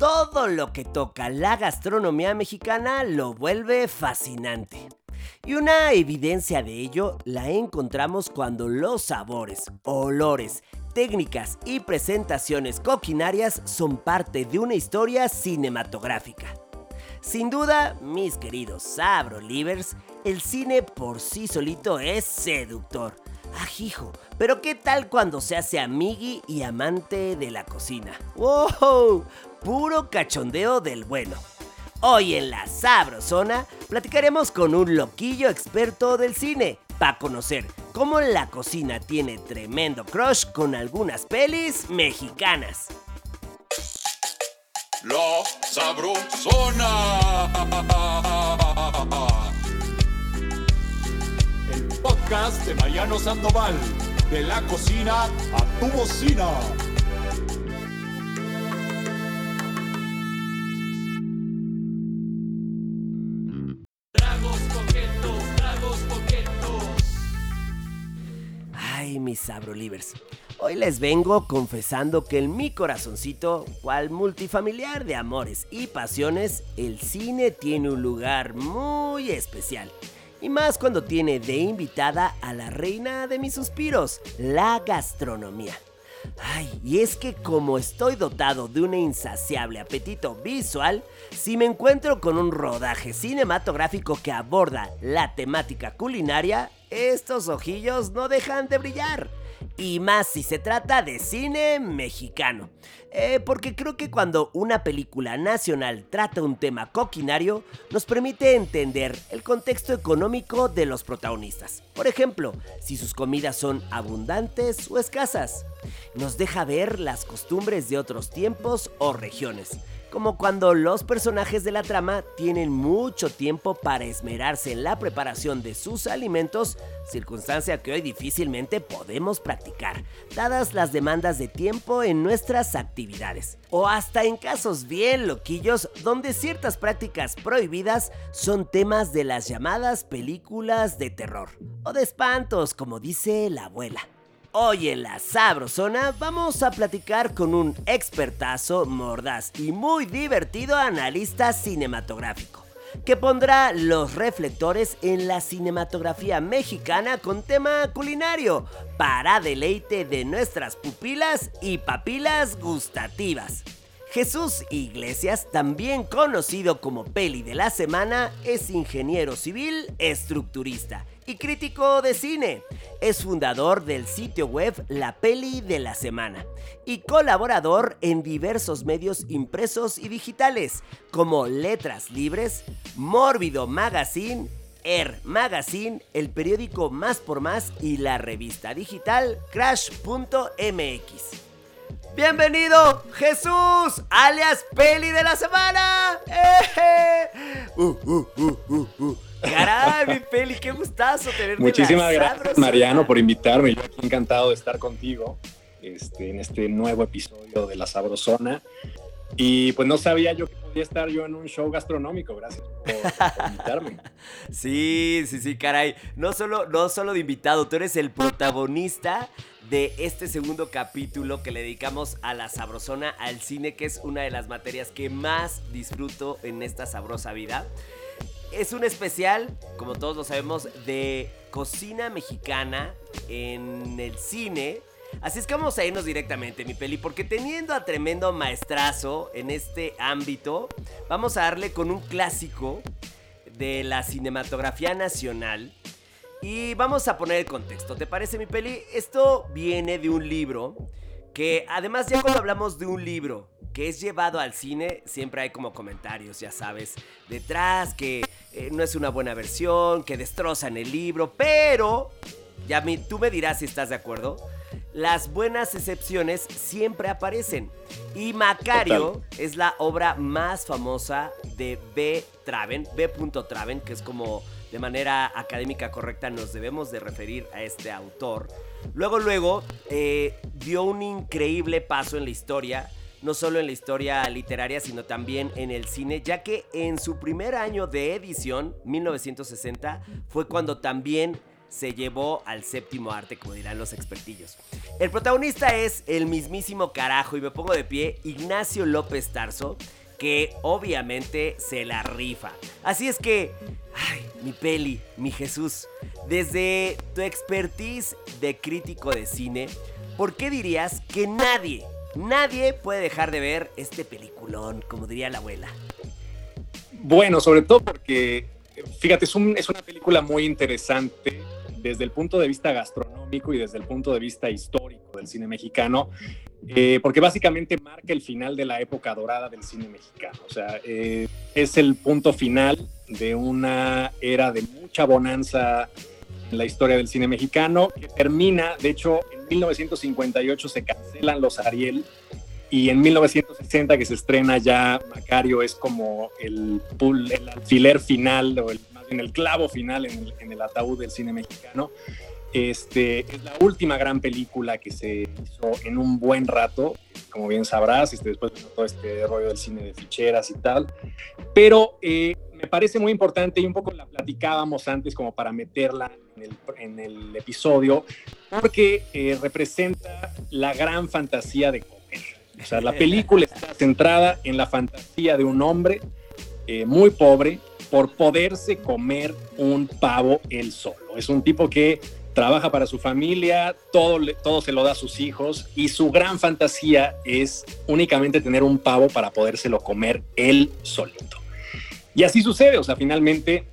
todo lo que toca la gastronomía mexicana lo vuelve fascinante. Y una evidencia de ello la encontramos cuando los sabores, olores, técnicas y presentaciones coquinarias son parte de una historia cinematográfica. Sin duda, mis queridos Sabro Livers, el cine por sí solito es seductor. Ajijo, pero ¿qué tal cuando se hace amigui y amante de la cocina? ¡Wow! Puro cachondeo del bueno. Hoy en la Sabrosona platicaremos con un loquillo experto del cine para conocer cómo la cocina tiene tremendo crush con algunas pelis mexicanas. La Sabrosona. El podcast de Mariano Sandoval. De la cocina a tu bocina. Ay, mis sabrolivers. Hoy les vengo confesando que en mi corazoncito, cual multifamiliar de amores y pasiones, el cine tiene un lugar muy especial. Y más cuando tiene de invitada a la reina de mis suspiros, la gastronomía. Ay, y es que como estoy dotado de un insaciable apetito visual, si me encuentro con un rodaje cinematográfico que aborda la temática culinaria, estos ojillos no dejan de brillar. Y más si se trata de cine mexicano. Eh, porque creo que cuando una película nacional trata un tema coquinario, nos permite entender el contexto económico de los protagonistas. Por ejemplo, si sus comidas son abundantes o escasas. Nos deja ver las costumbres de otros tiempos o regiones como cuando los personajes de la trama tienen mucho tiempo para esmerarse en la preparación de sus alimentos, circunstancia que hoy difícilmente podemos practicar, dadas las demandas de tiempo en nuestras actividades. O hasta en casos bien loquillos donde ciertas prácticas prohibidas son temas de las llamadas películas de terror, o de espantos, como dice la abuela. Hoy en la Sabrosona vamos a platicar con un expertazo, mordaz y muy divertido analista cinematográfico, que pondrá los reflectores en la cinematografía mexicana con tema culinario, para deleite de nuestras pupilas y papilas gustativas. Jesús Iglesias, también conocido como Peli de la Semana, es ingeniero civil estructurista y crítico de cine. Es fundador del sitio web La Peli de la Semana y colaborador en diversos medios impresos y digitales como Letras Libres, Mórbido Magazine, Air Magazine, el periódico Más por Más y la revista digital Crash.mx. Bienvenido Jesús, alias Peli de la Semana. ¡Eh! Uh, uh, uh, Caray, mi Peli, qué gustazo tenerte. Muchísimas gracias, Mariano, por invitarme. Yo aquí encantado de estar contigo este, en este nuevo episodio de La Sabrosona. Y pues no sabía yo que podía estar yo en un show gastronómico. Gracias por, invitarme. sí, sí, sí, caray. No solo, no solo de invitado, tú eres el protagonista de este segundo capítulo que le dedicamos a la sabrosona, al cine, que es una de las materias que más disfruto en esta sabrosa vida. Es un especial, como todos lo sabemos, de cocina mexicana en el cine. Así es que vamos a irnos directamente, mi peli, porque teniendo a tremendo maestrazo en este ámbito, vamos a darle con un clásico de la cinematografía nacional. Y vamos a poner el contexto, ¿te parece mi peli? Esto viene de un libro que además ya cuando hablamos de un libro que es llevado al cine, siempre hay como comentarios, ya sabes, detrás que eh, no es una buena versión, que destrozan el libro, pero, ya tú me dirás si estás de acuerdo, las buenas excepciones siempre aparecen. Y Macario es la obra más famosa de B. Traven, B. Traven, que es como de manera académica correcta nos debemos de referir a este autor. Luego, luego, eh, dio un increíble paso en la historia no solo en la historia literaria, sino también en el cine, ya que en su primer año de edición, 1960, fue cuando también se llevó al séptimo arte, como dirán los expertillos. El protagonista es el mismísimo carajo, y me pongo de pie, Ignacio López Tarso, que obviamente se la rifa. Así es que, ay, mi peli, mi Jesús, desde tu expertise de crítico de cine, ¿por qué dirías que nadie, nadie puede dejar de ver este peliculón, como diría la abuela? Bueno, sobre todo porque, fíjate, es, es una película muy interesante desde el punto de vista gastronómico y desde el punto de vista histórico del cine mexicano, eh, porque básicamente marca el final de la época dorada del cine mexicano. O sea, eh, es el punto final de una era de mucha bonanza en la historia del cine mexicano, que termina, de hecho, en 1958 se cancelan los Ariel y en 1960 que se estrena ya Macario es como el, alfiler final o el, más bien el clavo final en el, en el ataúd del cine mexicano. Este, es la última gran película que se hizo en un buen rato, como bien sabrás, este, después de todo este rollo del cine de ficheras y tal. Pero eh, me parece muy importante y un poco la platicábamos antes como para meterla en el, en el episodio, porque eh, representa la gran fantasía de comer. O sea, la película está centrada en la fantasía de un hombre eh, muy pobre por poderse comer un pavo él solo. Es un tipo que trabaja para su familia, todo, todo se lo da a sus hijos y su gran fantasía es únicamente tener un pavo para podérselo comer él solito. Y así sucede, o sea, finalmente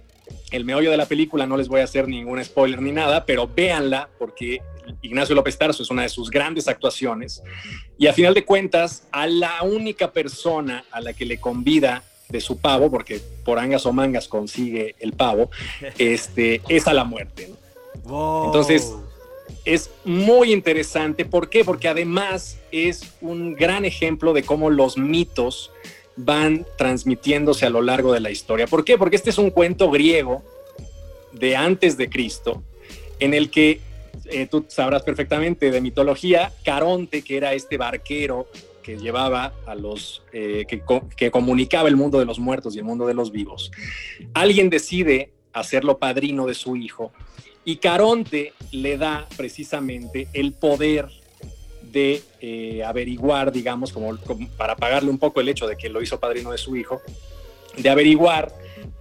el meollo de la película, no les voy a hacer ningún spoiler ni nada, pero véanla porque Ignacio López Tarso es una de sus grandes actuaciones y a final de cuentas a la única persona a la que le convida de su pavo, porque por angas o mangas consigue el pavo, este, es a la muerte. ¿no? Entonces, es muy interesante. ¿Por qué? Porque además es un gran ejemplo de cómo los mitos van transmitiéndose a lo largo de la historia. ¿Por qué? Porque este es un cuento griego de antes de Cristo, en el que eh, tú sabrás perfectamente de mitología, Caronte, que era este barquero que llevaba a los, eh, que, que comunicaba el mundo de los muertos y el mundo de los vivos, alguien decide hacerlo padrino de su hijo y Caronte le da precisamente el poder de eh, averiguar, digamos, como, para pagarle un poco el hecho de que lo hizo padrino de su hijo, de averiguar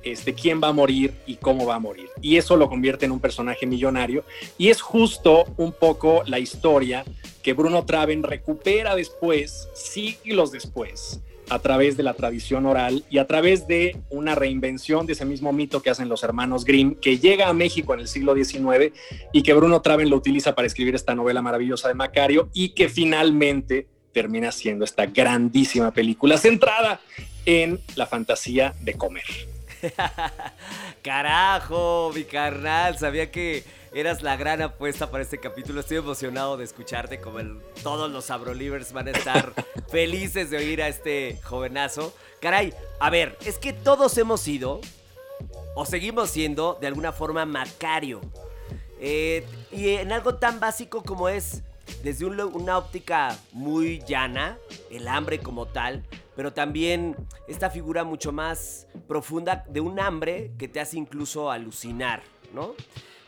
este, quién va a morir y cómo va a morir. Y eso lo convierte en un personaje millonario. Y es justo un poco la historia que Bruno Traven recupera después, siglos después, a través de la tradición oral y a través de una reinvención de ese mismo mito que hacen los hermanos Grimm, que llega a México en el siglo XIX y que Bruno Traven lo utiliza para escribir esta novela maravillosa de Macario y que finalmente termina siendo esta grandísima película centrada en la fantasía de comer. Carajo, mi carnal, sabía que eras la gran apuesta para este capítulo. Estoy emocionado de escucharte como el, todos los Abrolivers van a estar felices de oír a este jovenazo. Caray, a ver, es que todos hemos sido o seguimos siendo de alguna forma Macario. Eh, y en algo tan básico como es desde una óptica muy llana, el hambre como tal, pero también esta figura mucho más profunda de un hambre que te hace incluso alucinar, ¿no?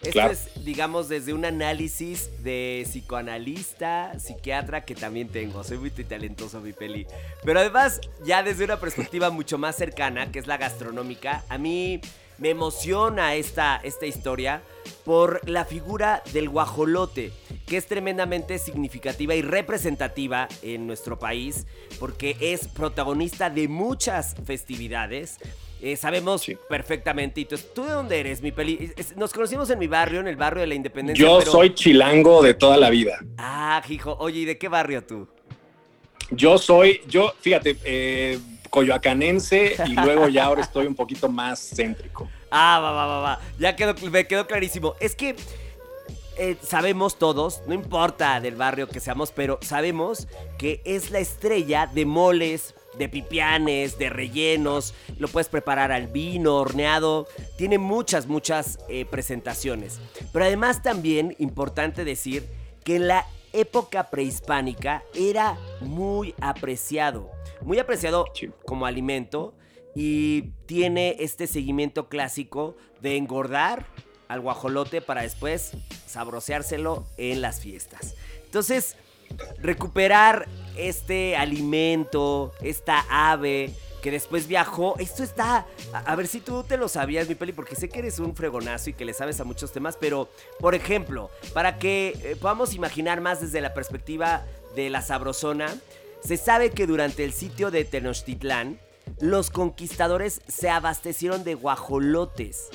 Esto es, digamos, desde un análisis de psicoanalista, psiquiatra que también tengo. Soy muy talentoso, mi peli. Pero además, ya desde una perspectiva mucho más cercana, que es la gastronómica, a mí me emociona esta, esta historia por la figura del guajolote, que es tremendamente significativa y representativa en nuestro país, porque es protagonista de muchas festividades. Eh, sabemos perfectamente. ¿Y tú, tú, de dónde eres, mi peli? Nos conocimos en mi barrio, en el barrio de la Independencia. Yo soy chilango de toda la vida. Ah, hijo. Oye, ¿y de qué barrio tú? Yo soy, yo, fíjate, eh, coyoacanense y luego ya ahora estoy un poquito más céntrico. Ah, va, va, va, va. Ya quedó, me quedó clarísimo. Es que eh, sabemos todos, no importa del barrio que seamos, pero sabemos que es la estrella de moles, de pipianes, de rellenos, lo puedes preparar al vino, horneado, tiene muchas, muchas eh, presentaciones. Pero además también importante decir que en la época prehispánica era muy apreciado, muy apreciado como alimento y tiene este seguimiento clásico de engordar al guajolote para después sabroseárselo en las fiestas. Entonces, recuperar este alimento, esta ave que después viajó. Esto está. A, ver si tú te lo sabías, mi peli, porque sé que eres un fregonazo y que le sabes a muchos temas. Pero, por ejemplo, para que eh, podamos imaginar más desde la perspectiva de la sabrosona, se sabe que durante el sitio de Tenochtitlán, los conquistadores se abastecieron de guajolotes.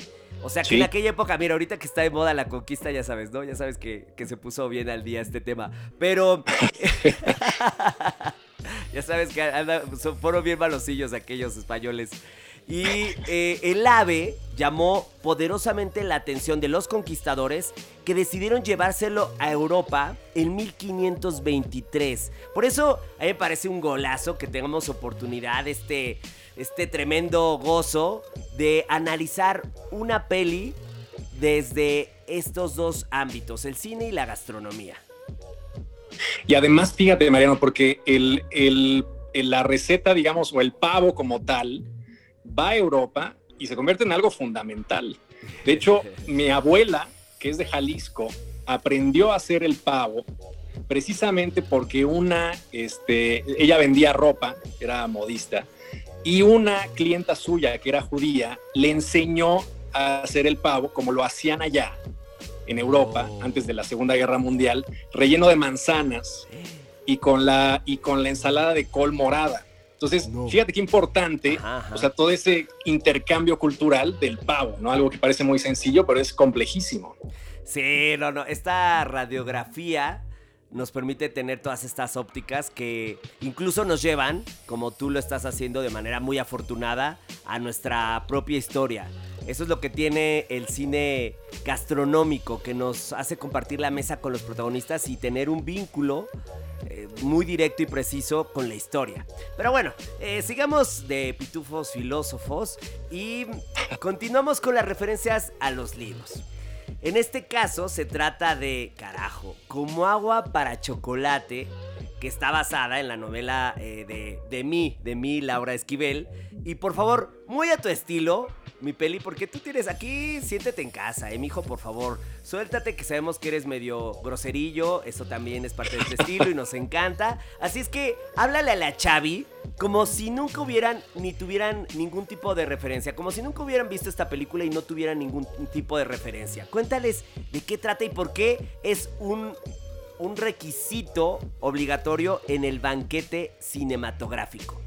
O sea que en aquella época, mira, ahorita que está de moda la conquista, ya sabes, ¿no? Ya sabes que, que se puso bien al día este tema. Pero. ya sabes que fueron bien malosillos aquellos españoles. Y eh, el ave llamó poderosamente la atención de los conquistadores que decidieron llevárselo a Europa en 1523. Por eso a mí me parece un golazo que tengamos oportunidad, este, este tremendo gozo de analizar una peli desde estos dos ámbitos, el cine y la gastronomía. Y además, fíjate, Mariano, porque el, la receta, digamos, o el pavo como tal, va a Europa y se convierte en algo fundamental. De hecho, mi abuela, que es de Jalisco, aprendió a hacer el pavo precisamente porque una, este, ella vendía ropa, era modista, y una clienta suya, que era judía, le enseñó a hacer el pavo como lo hacían allá en Europa oh. antes de la Segunda Guerra Mundial, relleno de manzanas y con la, y con la ensalada de col morada. Entonces, fíjate qué importante, o sea, todo ese intercambio cultural del pavo, ¿no? Algo que parece muy sencillo, pero es complejísimo. Sí, no, no, esta radiografía nos permite tener todas estas ópticas que incluso nos llevan, como tú lo estás haciendo de manera muy afortunada, a nuestra propia historia. Eso es lo que tiene el cine gastronómico, que nos hace compartir la mesa con los protagonistas y tener un vínculo eh, muy directo y preciso con la historia. Pero bueno, eh, sigamos de pitufos filósofos y continuamos con las referencias a los libros. En este caso se trata de, carajo, como agua para chocolate, que está basada en la novela eh, de, de mí, de mí, Laura Esquivel. Y por favor, muy a tu estilo, mi peli, porque tú tienes aquí, siéntete en casa, eh, mijo, por favor. Suéltate, que sabemos que eres medio groserillo, eso también es parte de tu estilo y nos encanta. Así es que háblale a la Chavi como si nunca hubieran ni tuvieran ningún tipo de referencia, como si nunca hubieran visto esta película y no tuvieran ningún tipo de referencia. Cuéntales de qué trata y por qué es un un requisito obligatorio en el banquete cinematográfico.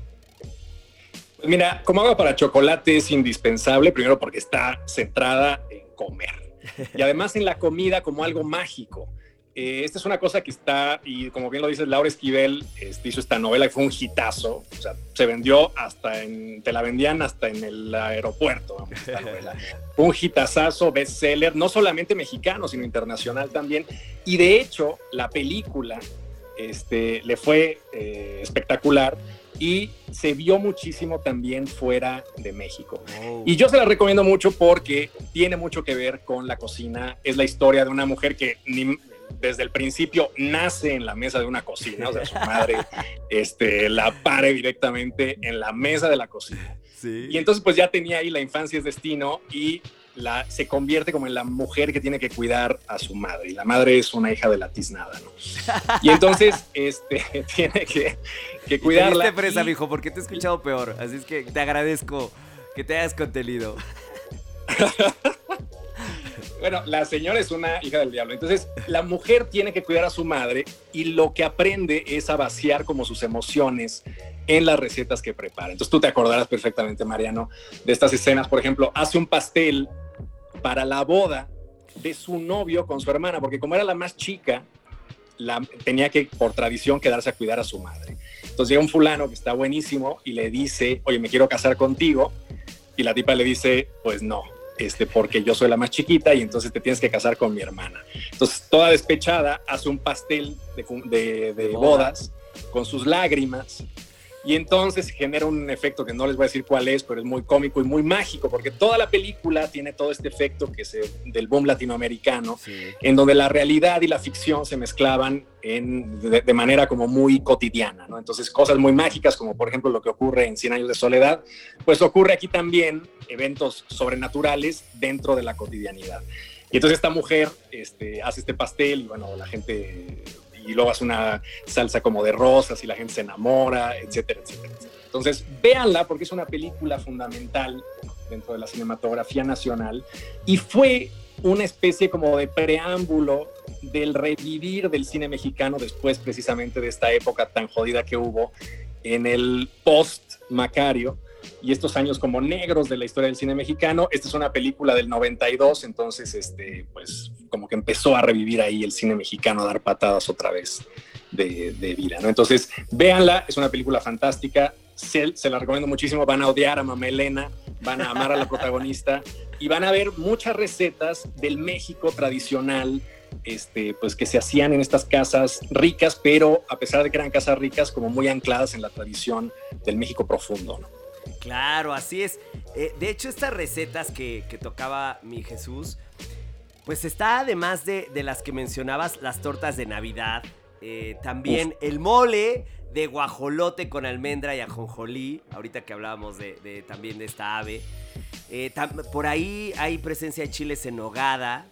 Mira, como agua para chocolate es indispensable, primero porque está centrada en comer. Y además en la comida como algo mágico. Eh, esta es una cosa que está, y como bien lo dice Laura Esquivel, este, hizo esta novela y fue un hitazo. O sea, se vendió hasta en, te la vendían hasta en el aeropuerto, vamos, esta novela. Fue un hitazazo, bestseller, no solamente mexicano, sino internacional también. Y de hecho, la película este, le fue eh, espectacular y se vio muchísimo también fuera de México. Oh. Y yo se la recomiendo mucho porque tiene mucho que ver con la cocina. Es la historia de una mujer que desde el principio nace en la mesa de una cocina, o sea, su madre este, la pare directamente en la mesa de la cocina. Y entonces pues ya tenía ahí la infancia es destino y la, se convierte como en la mujer que tiene que cuidar a su madre. Y la madre es una hija de la tiznada, ¿no? Y entonces este, tiene que, que cuidarla. Y te presa, mijo, porque te he escuchado peor. Así es que te agradezco que te hayas contenido. bueno, la señora es una hija del diablo. Entonces, la mujer tiene que cuidar a su madre y lo que aprende es a vaciar como sus emociones en las recetas que prepara. Entonces, tú te acordarás perfectamente, Mariano, de estas escenas. Por ejemplo, hace un pastel para la boda de su novio con su hermana, porque como era la más chica, la, tenía que, por tradición, quedarse a cuidar a su madre. Entonces llega un fulano que está buenísimo y le dice, oye, me quiero casar contigo. Y la tipa le dice, pues no, este, porque yo soy la más chiquita y entonces te tienes que casar con mi hermana. Entonces, toda despechada, hace un pastel de, de bodas con sus lágrimas y entonces genera un efecto que no les voy a decir cuál es, pero es muy cómico y muy mágico, porque toda la película tiene todo este efecto que se, del boom latinoamericano, en donde la realidad y la ficción se mezclaban en, de, manera como muy cotidiana, ¿no? Entonces cosas muy mágicas, como por ejemplo lo que ocurre en Cien años de soledad, pues ocurre aquí también eventos sobrenaturales dentro de la cotidianidad. Y entonces esta mujer este, hace este pastel y bueno, la gente, y luego hace una salsa como de rosas y la gente se enamora, etcétera, etcétera. Entonces, véanla porque es una película fundamental dentro de la cinematografía nacional y fue una especie como de preámbulo del revivir del cine mexicano después precisamente de esta época tan jodida que hubo en el post Macario y estos años como negros de la historia del cine mexicano. Esta es una película del 92, entonces este pues como que empezó a revivir ahí el cine mexicano, a dar patadas otra vez de, vida, ¿no? Entonces, véanla, es una película fantástica, se, la recomiendo muchísimo, van a odiar a Mamá Elena, van a amar a la protagonista y van a ver muchas recetas del México tradicional, este, pues que se hacían en estas casas ricas, pero a pesar de que eran casas ricas, como muy ancladas en la tradición del México profundo. Claro, así es. Eh, de hecho, estas recetas que, tocaba mi Jesús, pues está además de, las que mencionabas, las tortas de Navidad, eh, también el mole de guajolote con almendra y ajonjolí, ahorita que hablábamos de, también de esta ave. Eh, por ahí hay presencia de chiles en nogada.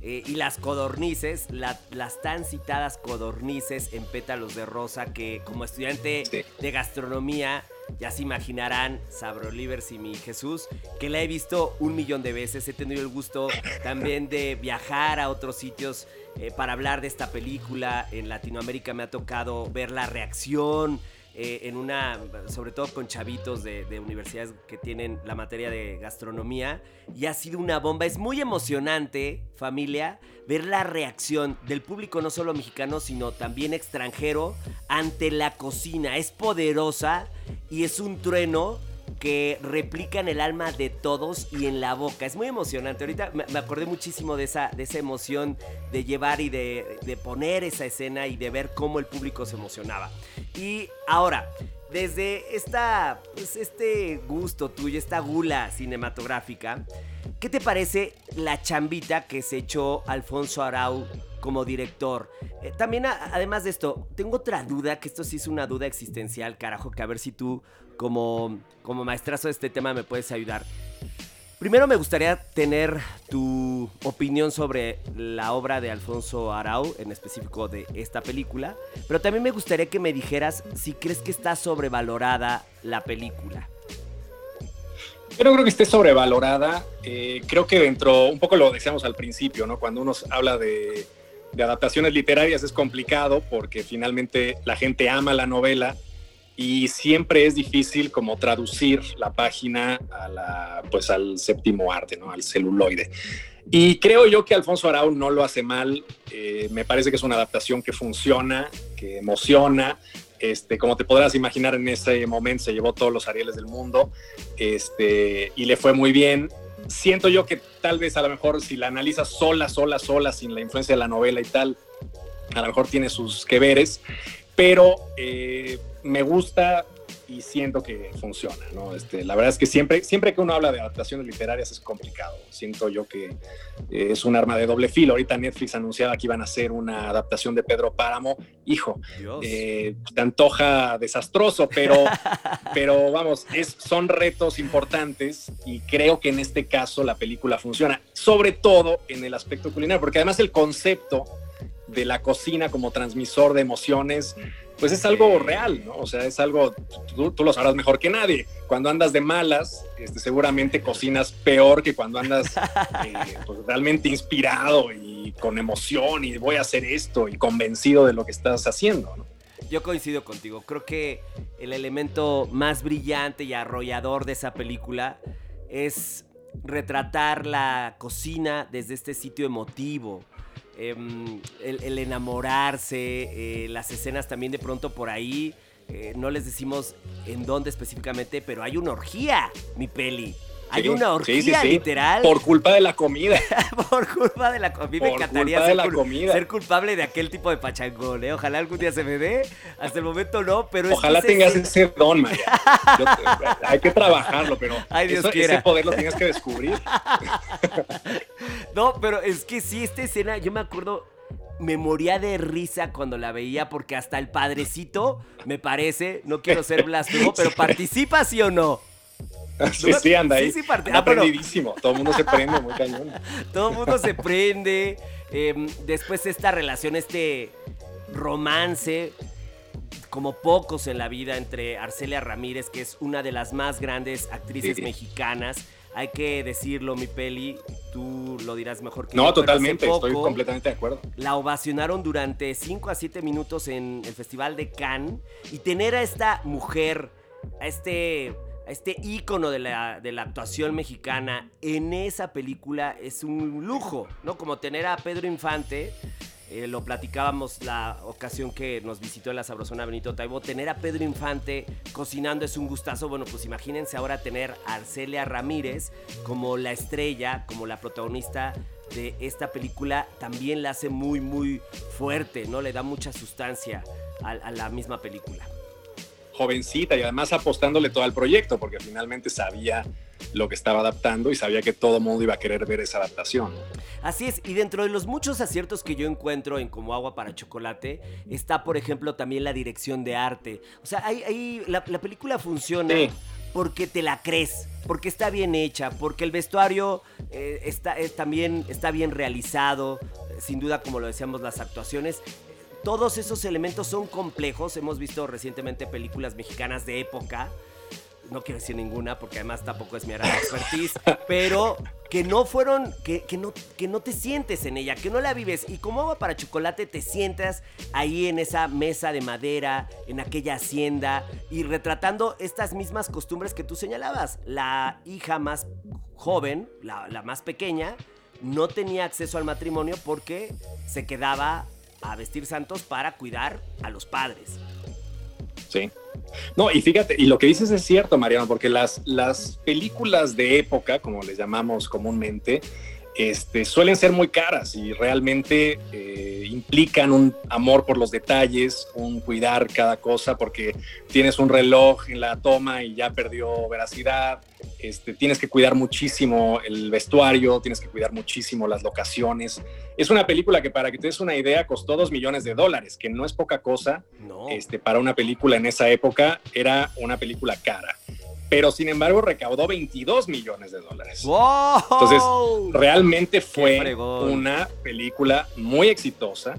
y las codornices, las tan citadas codornices en pétalos de rosa que como estudiante de gastronomía ya se imaginarán, Sabrolivers y mi Jesús, que la he visto un millón de veces. He tenido el gusto también de viajar a otros sitios eh, para hablar de esta película. En Latinoamérica me ha tocado ver la reacción. Eh, en una, sobre todo con chavitos de, de, universidades que tienen la materia de gastronomía, y ha sido una bomba. Es muy emocionante, familia, ver la reacción del público, no solo mexicano, sino también extranjero, ante la cocina. Es poderosa y es un trueno que replica en el alma de todos y en la boca. Es muy emocionante. Ahorita me acordé muchísimo de esa, de esa emoción de llevar y de, de poner esa escena y de ver cómo el público se emocionaba. Y ahora, desde esta, pues este gusto tuyo, esta gula cinematográfica, ¿qué te parece la chambita que se echó Alfonso Arau como director? Eh, también, además de esto, tengo otra duda, que esto sí es una duda existencial, carajo, que a ver si tú, como, como maestrazo de este tema, me puedes ayudar. Primero me gustaría tener tu opinión sobre la obra de Alfonso Arau, en específico de esta película, pero también me gustaría que me dijeras si crees que está sobrevalorada la película. Yo no creo que esté sobrevalorada. Eh, creo que dentro, un poco lo decíamos al principio, ¿no? Cuando uno habla de, de adaptaciones literarias es complicado porque finalmente la gente ama la novela y siempre es difícil como traducir la página a la, pues al séptimo arte, ¿no? al celuloide. Y creo yo que Alfonso Arau no lo hace mal, eh, me parece que es una adaptación que funciona, que emociona, este, como te podrás imaginar en ese momento se llevó todos los Arieles del mundo este, y le fue muy bien. Siento yo que tal vez a lo mejor si la analizas sola, sola, sola, sin la influencia de la novela y tal, a lo mejor tiene sus que veres, pero eh, me gusta y siento que funciona, ¿no? Este, la verdad es que siempre, siempre que uno habla de adaptaciones literarias es complicado. Siento yo que eh, es un arma de doble filo. Ahorita Netflix anunciaba que iban a hacer una adaptación de Pedro Páramo. Hijo, eh, te antoja desastroso, pero, pero vamos, es, son retos importantes y creo que en este caso la película funciona, sobre todo en el aspecto culinario, porque además el concepto de la cocina como transmisor de emociones pues es algo real, ¿no? O sea, es algo, tú, lo sabrás mejor que nadie. Cuando andas de malas, este, seguramente cocinas peor que cuando andas eh, pues, realmente inspirado y con emoción y voy a hacer esto y convencido de lo que estás haciendo, ¿no? Yo coincido contigo. Creo que el elemento más brillante y arrollador de esa película es retratar la cocina desde este sitio emotivo Em, el, enamorarse, eh, las escenas también de pronto por ahí. Eh, no les decimos en dónde específicamente, pero hay una orgía, mi peli. Hay una orgía literal. Por culpa de la comida. Por culpa de la comida. Me encantaría ser, la comida. ser, culpable de aquel tipo de pachangón, ¿eh? Ojalá algún día se me dé. Hasta el momento no, pero Ojalá tengas ese don, María. hay que trabajarlo, pero Ay, Dios ese poder lo tienes que descubrir. no, pero es que sí, esta escena, yo me acuerdo me moría de risa cuando la veía porque hasta el padrecito, me parece, no quiero ser blasfemo, pero participa sí o no. Sí, sí, anda ahí. Sí, sí, ah, prendidísimo. Todo el mundo se prende muy cañón. Todo el mundo se prende. em, después esta relación, este romance, como pocos en la vida, entre Arcelia Ramírez, que es una de las más grandes actrices Sí. mexicanas. Hay que decirlo, mi peli, tú lo dirás mejor que yo. No, pero hace totalmente. Estoy completamente de acuerdo. La ovacionaron durante 5 a 7 minutos en el Festival de Cannes. Y tener a esta mujer, a este, a este ícono de la, de la actuación mexicana en esa película es un lujo, ¿no? Como tener a Pedro Infante. eh, lo platicábamos la ocasión que nos visitó en la Sabrosona Benito Taibo. Tener a Pedro Infante cocinando es un gustazo. Bueno, pues imagínense ahora tener a Arcelia Ramírez como la estrella, como la protagonista de esta película también la hace muy, muy fuerte, ¿no? Le da mucha sustancia a, a la misma película. Jovencita y además apostándole todo al proyecto, porque finalmente sabía lo que estaba adaptando y sabía que todo el mundo iba a querer ver esa adaptación. Así es, y dentro de los muchos aciertos que yo encuentro en Como Agua para Chocolate, está, por ejemplo, también la dirección de arte. O sea, ahí, ahí la, la película funciona Sí. porque te la crees, porque está bien hecha, porque el vestuario eh, está, es también está bien realizado, eh, sin duda, como lo decíamos, las actuaciones. Todos esos elementos son complejos. Hemos visto recientemente películas mexicanas de época. No quiero decir ninguna porque además tampoco es mi área de expertise. pero que no fueron, que, que no, que no te sientes en ella, que no la vives. Y como agua para chocolate te sientas ahí en esa mesa de madera, en aquella hacienda y retratando estas mismas costumbres que tú señalabas. La hija más joven, la, la más pequeña, no tenía acceso al matrimonio porque se quedaba a vestir santos para cuidar a los padres. Sí. No, y fíjate, y lo que dices es cierto, Mariano, porque las, las películas de época, como les llamamos comúnmente, este, suelen ser muy caras y realmente eh, implican un amor por los detalles, un cuidar cada cosa, porque tienes un reloj en la toma y ya perdió veracidad, este, tienes que cuidar muchísimo el vestuario, tienes que cuidar muchísimo las locaciones. Es una película que, para que te des una idea, costó dos millones de dólares, que no es poca cosa No. este, para una película en esa época, era una película cara. Pero sin embargo recaudó 22 millones de dólares. ¡Wow! Entonces, Realmente fue una película muy exitosa,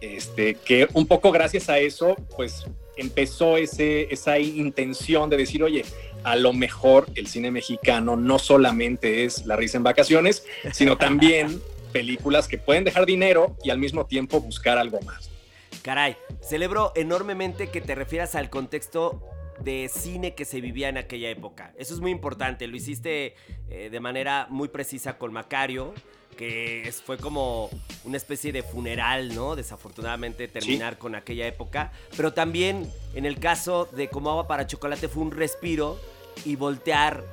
este, que un poco gracias a eso, pues empezó ese, esa intención de decir, oye, a lo mejor el cine mexicano no solamente es La risa en vacaciones, sino también películas que pueden dejar dinero y al mismo tiempo buscar algo más. Caray, celebro enormemente que te refieras al contexto de cine que se vivía en aquella época. Eso es muy importante. Lo hiciste eh, de manera muy precisa con Macario, que es- fue como una especie de funeral, ¿no? Desafortunadamente terminar con aquella época. Pero también en el caso de Como Agua para Chocolate fue un respiro y voltear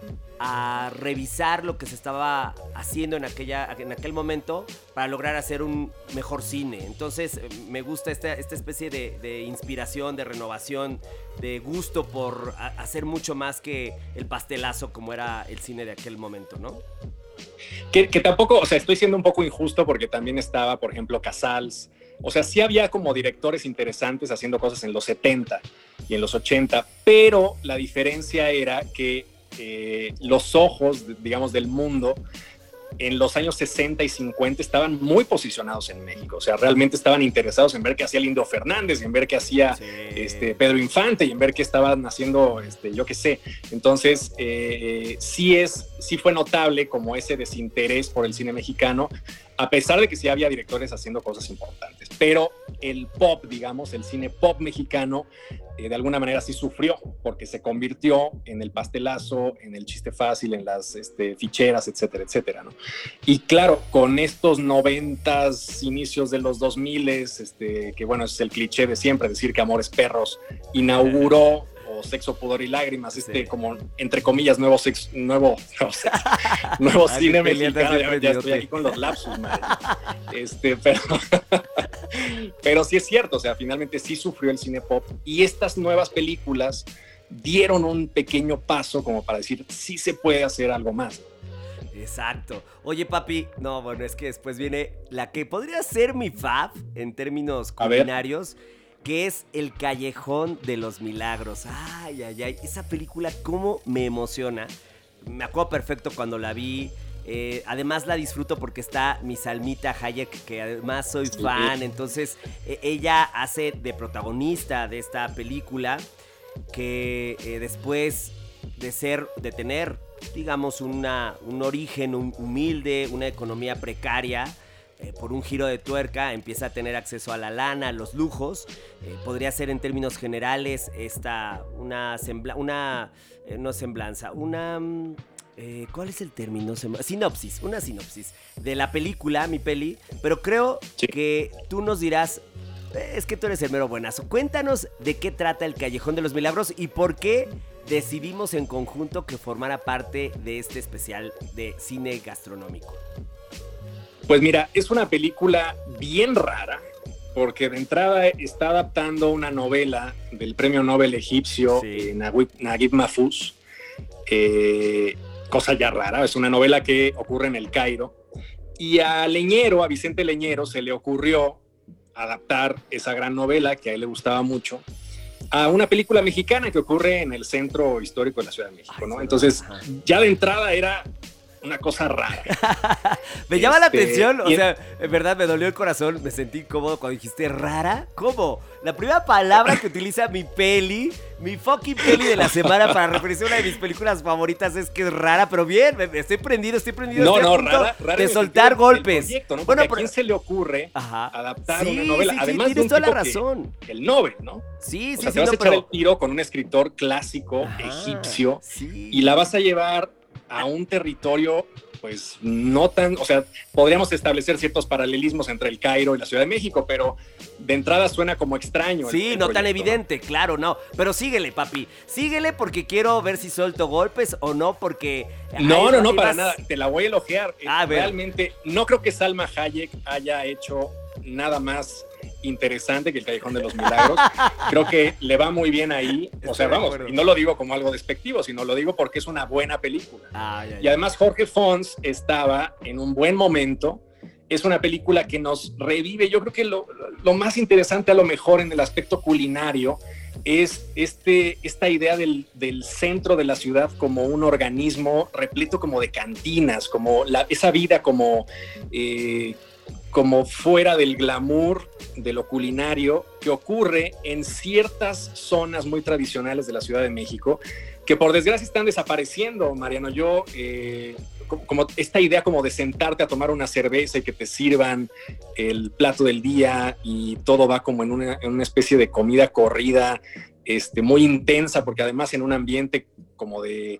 a revisar lo que se estaba haciendo en, aquella, en aquel momento para lograr hacer un mejor cine. Entonces eh, me gusta esta, esta especie de, inspiración, de renovación, de gusto por hacer mucho más que el pastelazo como era el cine de aquel momento, ¿no? Que, que tampoco, o sea, estoy siendo un poco injusto porque también estaba, por ejemplo, Casals. O sea, sí había como directores interesantes haciendo cosas en los 70 y en los 80, pero la diferencia era que eh, los ojos, digamos, del mundo en los años 60 y 50 estaban muy posicionados en México. O sea, realmente estaban interesados en ver qué hacía Lindo Fernández y en ver qué hacía este, Pedro Infante y en ver qué estaban haciendo, este, yo qué sé. Entonces, eh, sí, es, sí fue notable como ese desinterés por el cine mexicano, a pesar de que sí había directores haciendo cosas importantes. Pero el pop, digamos, el cine pop mexicano, eh, de alguna manera sí sufrió, porque se convirtió en el pastelazo, en el chiste fácil, en las este, ficheras, etcétera, etcétera. ¿no? Y claro, con estos noventas, inicios de los 2000, este, que bueno, es el cliché de siempre, decir que Amores Perros inauguró o Sexo, Pudor y Lágrimas, este Sí. como, entre comillas, nuevo sexo, nuevo, no nuevo Ay, cine mexicano, ya, estoy aquí con los lapsus, madre. Este, pero, pero sí es cierto, o sea, finalmente sí sufrió el cine pop y estas nuevas películas dieron un pequeño paso como para decir, sí se puede hacer algo más. Exacto. Oye, papi, no, bueno, es que después viene la que podría ser mi fab en términos A ver. Que es El Callejón de los Milagros. Ay, ay, ay, esa película cómo me emociona. me acuerdo perfecto cuando la vi. Eh, además la disfruto porque está mi Salmita Hayek, que además soy fan. Entonces e, ella hace de protagonista de esta película que eh, después de ser, de tener, digamos, una, un origen humilde, una economía precaria, eh, por un giro de tuerca empieza a tener acceso a la lana, a los lujos. Eh, podría ser en términos generales esta, una, una eh, no semblanza, una... Mm, ¿Cuál es el término? Sinopsis, una sinopsis de la película, mi peli, pero creo que tú nos dirás, es que tú eres el mero buenazo. Cuéntanos de qué trata el Callejón de los Milagros y por qué decidimos en conjunto que formara parte de este especial de cine gastronómico. Pues mira, es una película bien rara, porque de entrada está adaptando una novela del premio Nobel egipcio eh, Naguib, Mahfouz, eh, cosa ya rara, es una novela que ocurre en el Cairo, y a Leñero, a Vicente Leñero, se le ocurrió adaptar esa gran novela que a él le gustaba mucho a una película mexicana que ocurre en el centro histórico de la Ciudad de México, ¿no? Entonces, ya de entrada era una cosa rara. me llama la este, atención, o sea, en verdad me dolió el corazón, me sentí incómodo cuando dijiste rara. ¿Cómo? La primera palabra que utiliza mi peli, mi fucking peli de la semana para referirse a una de mis películas favoritas es que es rara, pero bien, me, estoy prendido, estoy prendido. No, no, rara, rara. De soltar golpes. Bueno, ¿a quién se le ocurre adaptar una novela? Sí, Además tienes toda la razón. el Nobel, ¿no? Sí, o sí, sea, sí. te vas a echar el tiro con un escritor clásico egipcio y la vas a llevar a un territorio pues no tan, o sea, podríamos establecer ciertos paralelismos entre el Cairo y la Ciudad de México, pero de entrada suena como extraño. Sí, no tan evidente, claro, no. Pero síguele, papi. Síguele porque quiero ver si suelto golpes o no, porque. No, no, no, para nada. Te la voy a elogiar. Ah, Realmente, no creo que Salma Hayek haya hecho nada más interesante que el Callejón de los Milagros. Creo que le va muy bien ahí. O sea, vamos, y no lo digo como algo despectivo, sino lo digo porque es una buena película. Ah, y además Jorge Fons estaba en un buen momento. Es una película que nos revive. Yo creo que lo, más interesante a lo mejor en el aspecto culinario es este, esta idea del, centro de la ciudad como un organismo repleto como de cantinas, como la, esa vida como... Eh, como fuera del glamour de lo culinario que ocurre en ciertas zonas muy tradicionales de la Ciudad de México, que por desgracia están desapareciendo, Mariano. Yo, eh, como, esta idea como de sentarte a tomar una cerveza y que te sirvan el plato del día y todo va como en una, especie de comida corrida, este, muy intensa, porque además en un ambiente como de,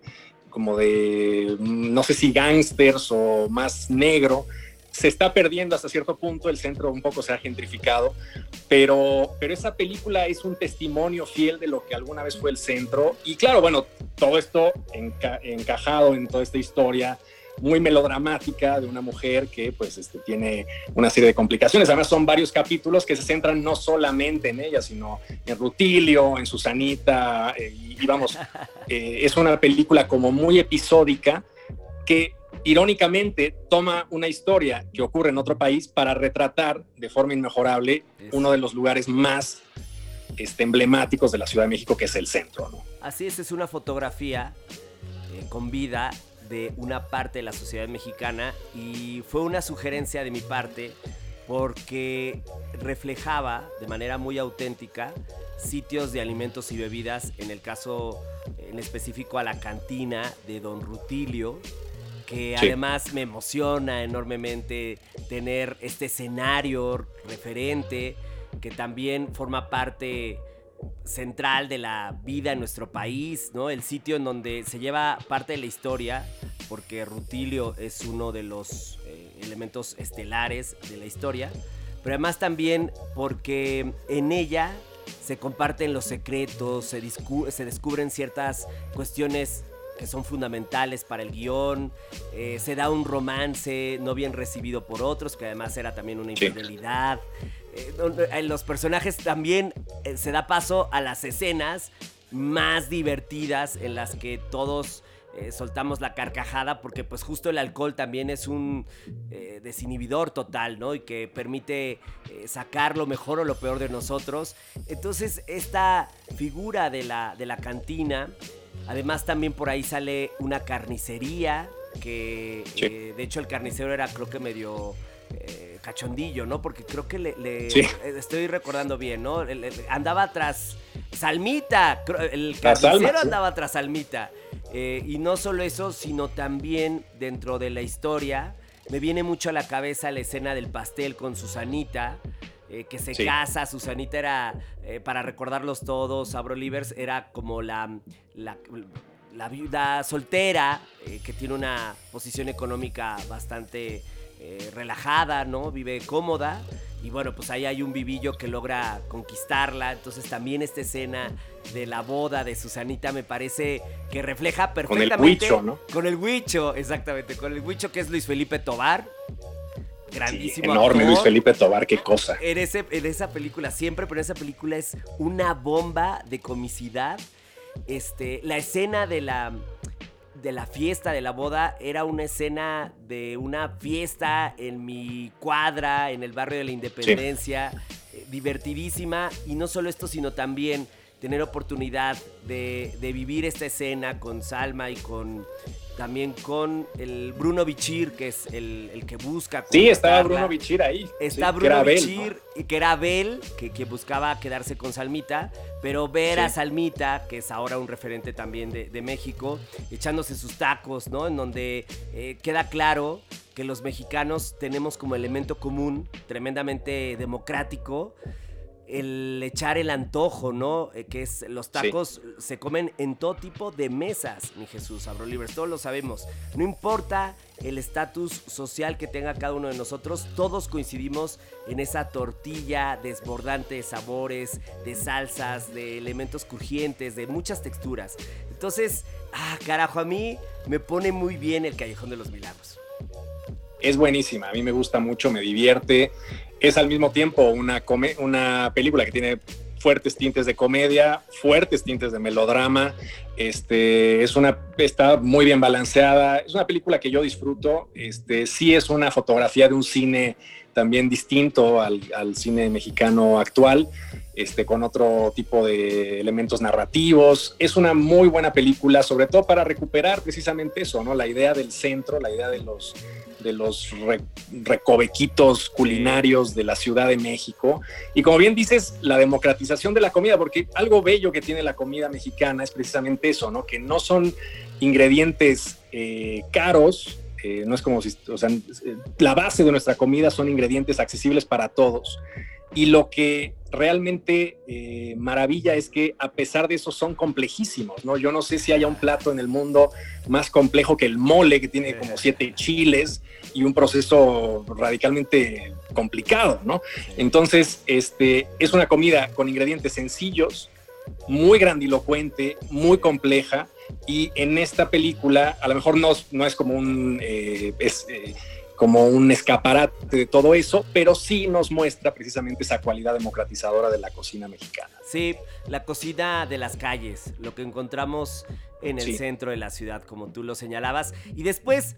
como de, no sé si gángsters o más negro, se está perdiendo hasta cierto punto, el centro un poco se ha gentrificado, pero, pero esa película es un testimonio fiel de lo que alguna vez fue el centro. Y claro, bueno, todo esto encajado en toda esta historia muy melodramática de una mujer que pues este, tiene una serie de complicaciones. Además son varios capítulos que se centran no solamente en ella, sino en Rutilio, en Susanita, eh, y, vamos, eh, es una película como muy episódica que irónicamente toma una historia que ocurre en otro país para retratar de forma inmejorable uno de los lugares más este, emblemáticos de la Ciudad de México, que es el centro. Así es, es una fotografía eh, con vida de una parte de la sociedad mexicana y fue una sugerencia de mi parte porque reflejaba de manera muy auténtica sitios de alimentos y bebidas, en el caso en específico a la cantina de Don Rutilio, que además me emociona enormemente tener este escenario referente que también forma parte central de la vida en nuestro país, ¿no? El sitio en donde se lleva parte de la historia, porque Rutilio es uno de los eh, elementos estelares de la historia, pero además también porque en ella se comparten los secretos, se, se descubren ciertas cuestiones que son fundamentales para el guion. Eh, se da un romance no bien recibido por otros, que además era también una infidelidad. Eh, en los personajes también eh, se da paso a las escenas más divertidas en las que todos soltamos la carcajada porque pues justo el alcohol también es un desinhibidor total, ¿no? Y que permite sacar lo mejor o lo peor de nosotros. Entonces esta figura de la, de la cantina Además también por ahí sale una carnicería que Sí. eh, de hecho el carnicero era creo que medio eh, cachondillo, ¿no? Porque creo que le, le- Sí. eh, estoy recordando bien, ¿no? El- el- andaba tras Salmita, el carnicero andaba tras Salmita. Eh, y no solo eso, sino también dentro de la historia me viene mucho a la cabeza la escena del pastel con Susanita. Eh, que se Sí. casa, Susanita era, eh, para recordarlos todos, Abro Livers, era como la, la, la viuda soltera, eh, que tiene una posición económica bastante relajada, ¿no? Vive cómoda. Y bueno, pues ahí hay un vivillo que logra conquistarla. Entonces también esta escena de la boda de Susanita me parece que refleja Con el perfectamente. huicho, ¿no? Con el huicho, exactamente. Con el huicho que es Luis Felipe Tobar. Sí, enorme actor. Luis Felipe Tobar, qué cosa. En, ese, en esa película, siempre, pero en esa película es una bomba de comicidad. Este, la escena de la, de la fiesta, de la boda, era una escena de una fiesta en mi cuadra, en el barrio de la Independencia, eh, divertidísima. Y no solo esto, sino también tener oportunidad de, de vivir esta escena con Salma y con también con el Bruno Bichir, que es el, el que busca. Sí, estaba. Bruno Bichir ahí. Está sí, Bruno ¿no? Bichir, y que era Abel, que, que buscaba quedarse con Salmita, pero ver a. Salmita, que es ahora un referente también de, de México, echándose sus tacos, ¿no? En donde eh, queda claro que los mexicanos tenemos como elemento común, tremendamente democrático, el echar el antojo, ¿no? Eh, que es los tacos se comen en todo tipo de mesas, mi Jesús, Abrolivers, todos lo sabemos. No importa el estatus social que tenga cada uno de nosotros, todos coincidimos en esa tortilla desbordante de sabores, de salsas, de elementos crujientes, de muchas texturas. Entonces, ah, carajo, a mí me pone muy bien el Callejón de los Milagros. es buenísima, a mí me gusta mucho, me divierte. Es al mismo tiempo una, una película que tiene fuertes tintes de comedia, fuertes tintes de melodrama. Este, es una, está muy bien balanceada. Es una película que yo disfruto. Este, sí es una fotografía de un cine también distinto al, al cine mexicano actual, este, con otro tipo de elementos narrativos. Es una muy buena película, sobre todo para recuperar precisamente eso, ¿no? La idea del centro, la idea de los de los re- recovequitos culinarios de la Ciudad de México. Y como bien dices, la democratización de la comida, porque algo bello que tiene la comida mexicana es precisamente eso, ¿no? Que no son ingredientes eh, caros, eh, no es como si, o sea, eh, la base de nuestra comida son ingredientes accesibles para todos. Y lo que realmente eh, maravilla es que a pesar de eso son complejísimos, ¿no? Yo no sé si haya un plato en el mundo más complejo que el mole, que tiene como siete chiles y un proceso radicalmente complicado, ¿no? Entonces, este, es una comida con ingredientes sencillos, muy grandilocuente, muy compleja, y en esta película, a lo mejor no, no es como un... eh, es, eh, como un escaparate de todo eso, pero sí nos muestra precisamente esa cualidad democratizadora de la cocina mexicana. Sí, la cocina de las calles, lo que encontramos en el Sí. centro de la ciudad, como tú lo señalabas. Y después,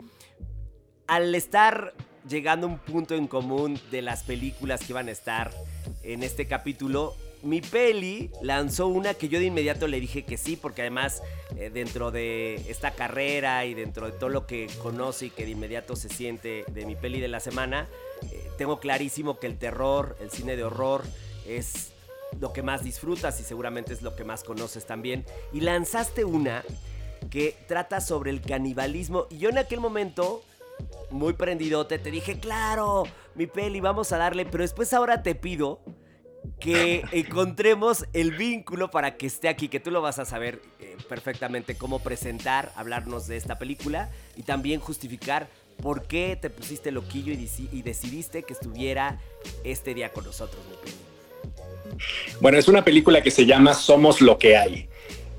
al estar llegando a un punto en común de las películas que iban a estar en este capítulo, mi peli lanzó una que yo de inmediato le dije que sí, porque además eh, dentro de esta carrera y dentro de todo lo que conoce y que de inmediato se siente de mi peli de la semana, eh, tengo clarísimo que el terror, el cine de horror, es lo que más disfrutas y seguramente es lo que más conoces también. Y lanzaste una que trata sobre el canibalismo. Y yo en aquel momento, muy prendidote, te dije, claro, mi peli, vamos a darle. Pero después ahora te pido que encontremos el vínculo para que esté aquí, que tú lo vas a saber eh, perfectamente cómo presentar, hablarnos de esta película y también justificar por qué te pusiste loquillo y, y decidiste que estuviera este día con nosotros, mi peli. Bueno, es una película que se llama Somos lo que hay.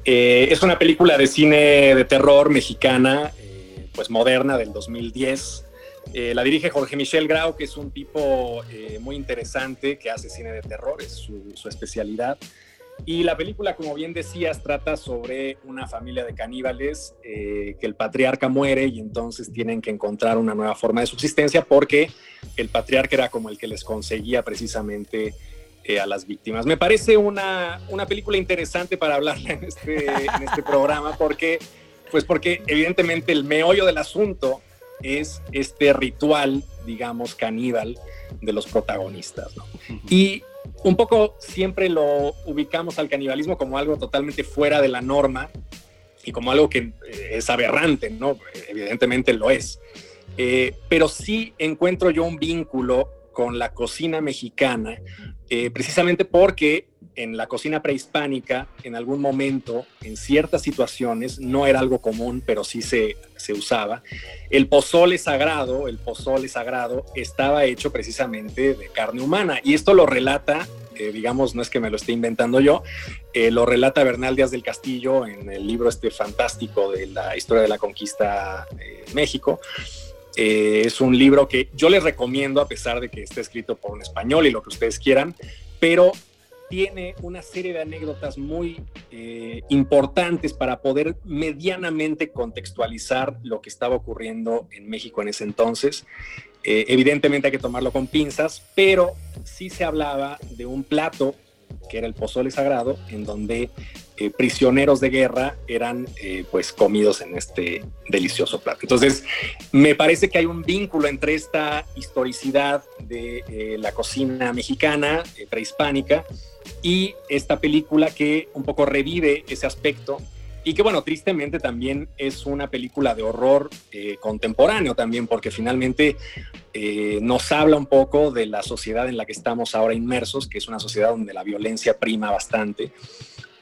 Eh, es una película de cine de terror mexicana, eh, pues moderna, del 2010. Eh, la dirige Jorge Michel Grau, que es un tipo eh, muy interesante que hace cine de terror, es su, especialidad. Y la película, como bien decías, trata sobre una familia de caníbales eh, que el patriarca muere y entonces tienen que encontrar una nueva forma de subsistencia porque el patriarca era como el que les conseguía precisamente a las víctimas. Me parece una, una película interesante para hablarla en este, en este programa porque, pues porque evidentemente el meollo del asunto es este ritual, digamos, caníbal de los protagonistas. Y un poco siempre lo ubicamos al canibalismo como algo totalmente fuera de la norma y como algo que eh, es aberrante, ¿no? Evidentemente lo es. Eh, pero sí encuentro yo un vínculo con la cocina mexicana, eh, precisamente porque en la cocina prehispánica, en algún momento, en ciertas situaciones, no era algo común, pero sí se, se usaba. El pozole sagrado, el pozole sagrado, estaba hecho precisamente de carne humana. Y esto lo relata, eh, digamos, no es que me lo esté inventando yo, eh, lo relata Bernal Díaz del Castillo en el libro este fantástico de la historia de la conquista de México. Eh, es un libro que yo les recomiendo a pesar de que esté escrito por un español y lo que ustedes quieran, pero tiene una serie de anécdotas muy eh, importantes para poder medianamente contextualizar lo que estaba ocurriendo en México en ese entonces. Eh, evidentemente hay que tomarlo con pinzas, pero sí se hablaba de un plato que era el pozole sagrado, en donde eh, prisioneros de guerra eran pues comidos en este delicioso plato. Entonces, me parece que hay un vínculo entre esta historicidad de la cocina mexicana, prehispánica, y esta película que un poco revive ese aspecto y que bueno, tristemente también es una película de horror eh, contemporáneo también, porque finalmente eh, nos habla un poco de la sociedad en la que estamos ahora inmersos, que es una sociedad donde la violencia prima bastante.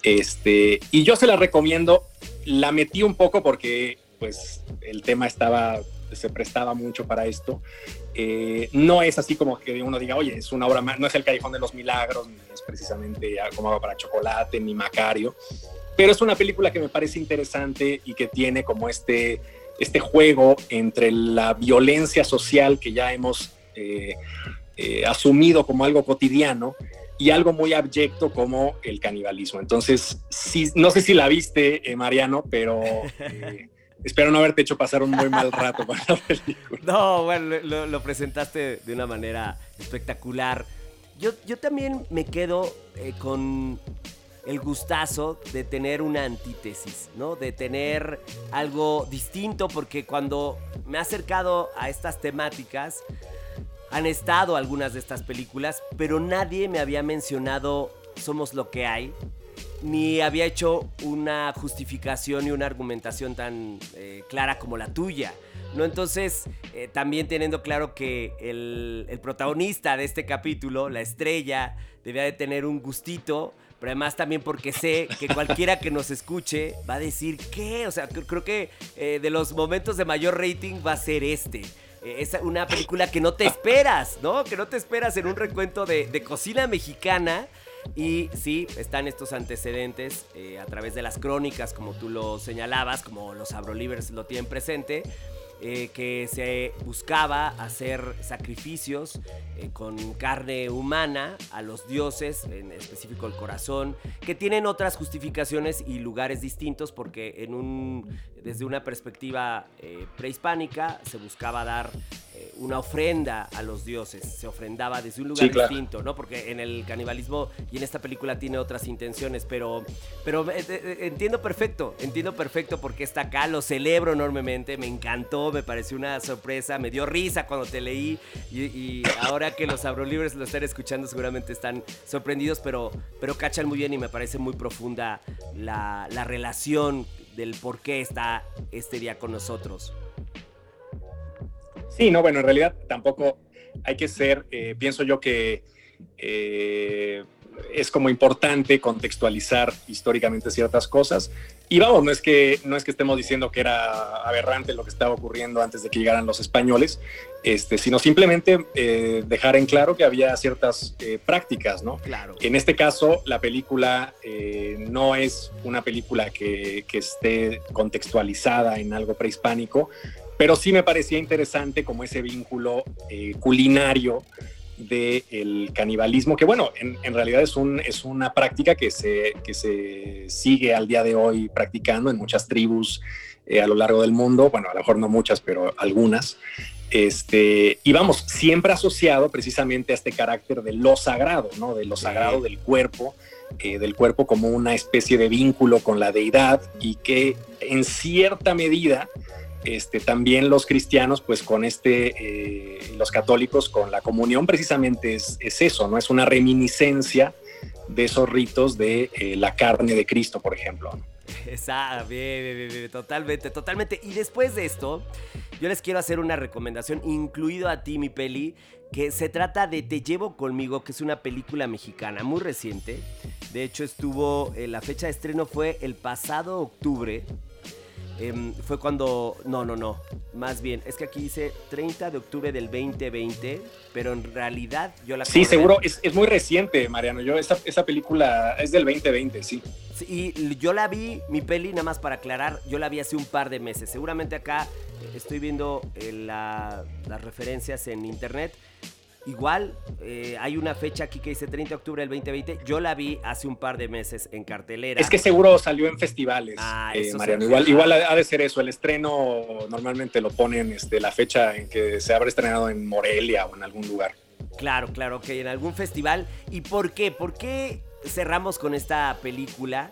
Este, y yo se la recomiendo, la metí un poco porque pues el tema estaba se prestaba mucho para esto. Eh, no es así como que uno diga, oye, es una obra más, no es el Callejón de los Milagros, precisamente como agua para chocolate, ni Macario, pero es una película que me parece interesante y que tiene como este, este juego entre la violencia social que ya hemos eh, eh, asumido como algo cotidiano y algo muy abyecto como el canibalismo. Entonces, sí, no sé si la viste, Mariano, pero espero no haberte hecho pasar un muy mal rato con la película. No, bueno, lo, presentaste de una manera espectacular. Yo, yo también me quedo eh, con el gustazo de tener una antítesis, ¿no? De tener algo distinto, porque cuando me he acercado a estas temáticas, han estado algunas de estas películas, pero nadie me había mencionado Somos lo que hay, ni había hecho una justificación y una argumentación tan eh, clara como la tuya. ¿No? Entonces, eh, también teniendo claro que el, protagonista de este capítulo, la estrella, debía de tener un gustito, pero además también porque sé que cualquiera que nos escuche va a decir, ¿qué? O sea, creo que eh, de los momentos de mayor rating va a ser este. es una película que no te esperas, ¿no? Que no te esperas en un recuento de, de cocina mexicana y sí, están estos antecedentes eh, a través de las crónicas, como tú lo señalabas, como los Abrolivers lo tienen presente. Eh, que se buscaba hacer sacrificios eh, con carne humana a los dioses, en específico el corazón, que tienen otras justificaciones y lugares distintos porque en un, desde una perspectiva prehispánica se buscaba dar una ofrenda a los dioses, se ofrendaba desde un lugar distinto, ¿no? Porque en el canibalismo y en esta película tiene otras intenciones, pero, pero eh, eh, eh, entiendo perfecto, entiendo perfecto porque está acá, lo celebro enormemente, me encantó, me pareció una sorpresa, me dio risa cuando te leí y, ahora que los abrolibres lo están escuchando seguramente están sorprendidos, pero, pero cachan muy bien y me parece muy profunda la, la relación del por qué está este día con nosotros. Sí, no, bueno, en realidad tampoco hay que ser, eh, pienso yo que eh, es como importante contextualizar históricamente ciertas cosas. Y vamos, no es que, no es que estemos diciendo que era aberrante lo que estaba ocurriendo antes de que llegaran los españoles, este, sino simplemente eh, dejar en claro que había ciertas prácticas, ¿no? Claro. En este caso, la película no es una película que, que esté contextualizada en algo prehispánico, pero sí me parecía interesante como ese vínculo eh, culinario del canibalismo, que bueno, en, realidad es, un, es una práctica que se, que se sigue al día de hoy practicando en muchas tribus eh, a lo largo del mundo, bueno, a lo mejor no muchas, pero algunas. Este, y vamos, siempre asociado precisamente a este carácter de lo sagrado, ¿no? De lo sagrado del cuerpo, eh, del cuerpo como una especie de vínculo con la deidad y que en cierta medida este, también los cristianos, pues con este, eh, los católicos con la comunión precisamente es, eso, ¿no? Es una reminiscencia de esos ritos de eh, la carne de Cristo, por ejemplo. Exacto, totalmente, totalmente. Y después de esto, yo les quiero hacer una recomendación, incluido a ti, mi peli, que se trata de Te llevo conmigo, que es una película mexicana muy reciente. De hecho, estuvo, eh, la fecha de estreno fue el pasado octubre Em, fue cuando, no, no, no, más bien, es que aquí dice 30 de octubre del 2020, pero en realidad yo la... Sí, seguro, es, es, muy reciente, Mariano, yo esa, esa, película es del 2020, sí. sí. Y yo la vi, mi peli, nada más para aclarar, yo la vi hace un par de meses, seguramente acá estoy viendo eh, la, las referencias en internet Igual, eh, hay una fecha aquí que dice 30 de octubre del 2020. Yo la vi hace un par de meses en cartelera. Es que seguro salió en festivales, ah, eh, Mariano. Igual, igual ha de ser eso. El estreno normalmente lo ponen este, la fecha en que se habrá estrenado en Morelia o en algún lugar. Claro, claro, que en algún festival. ¿Y por qué? ¿Por qué cerramos con esta película?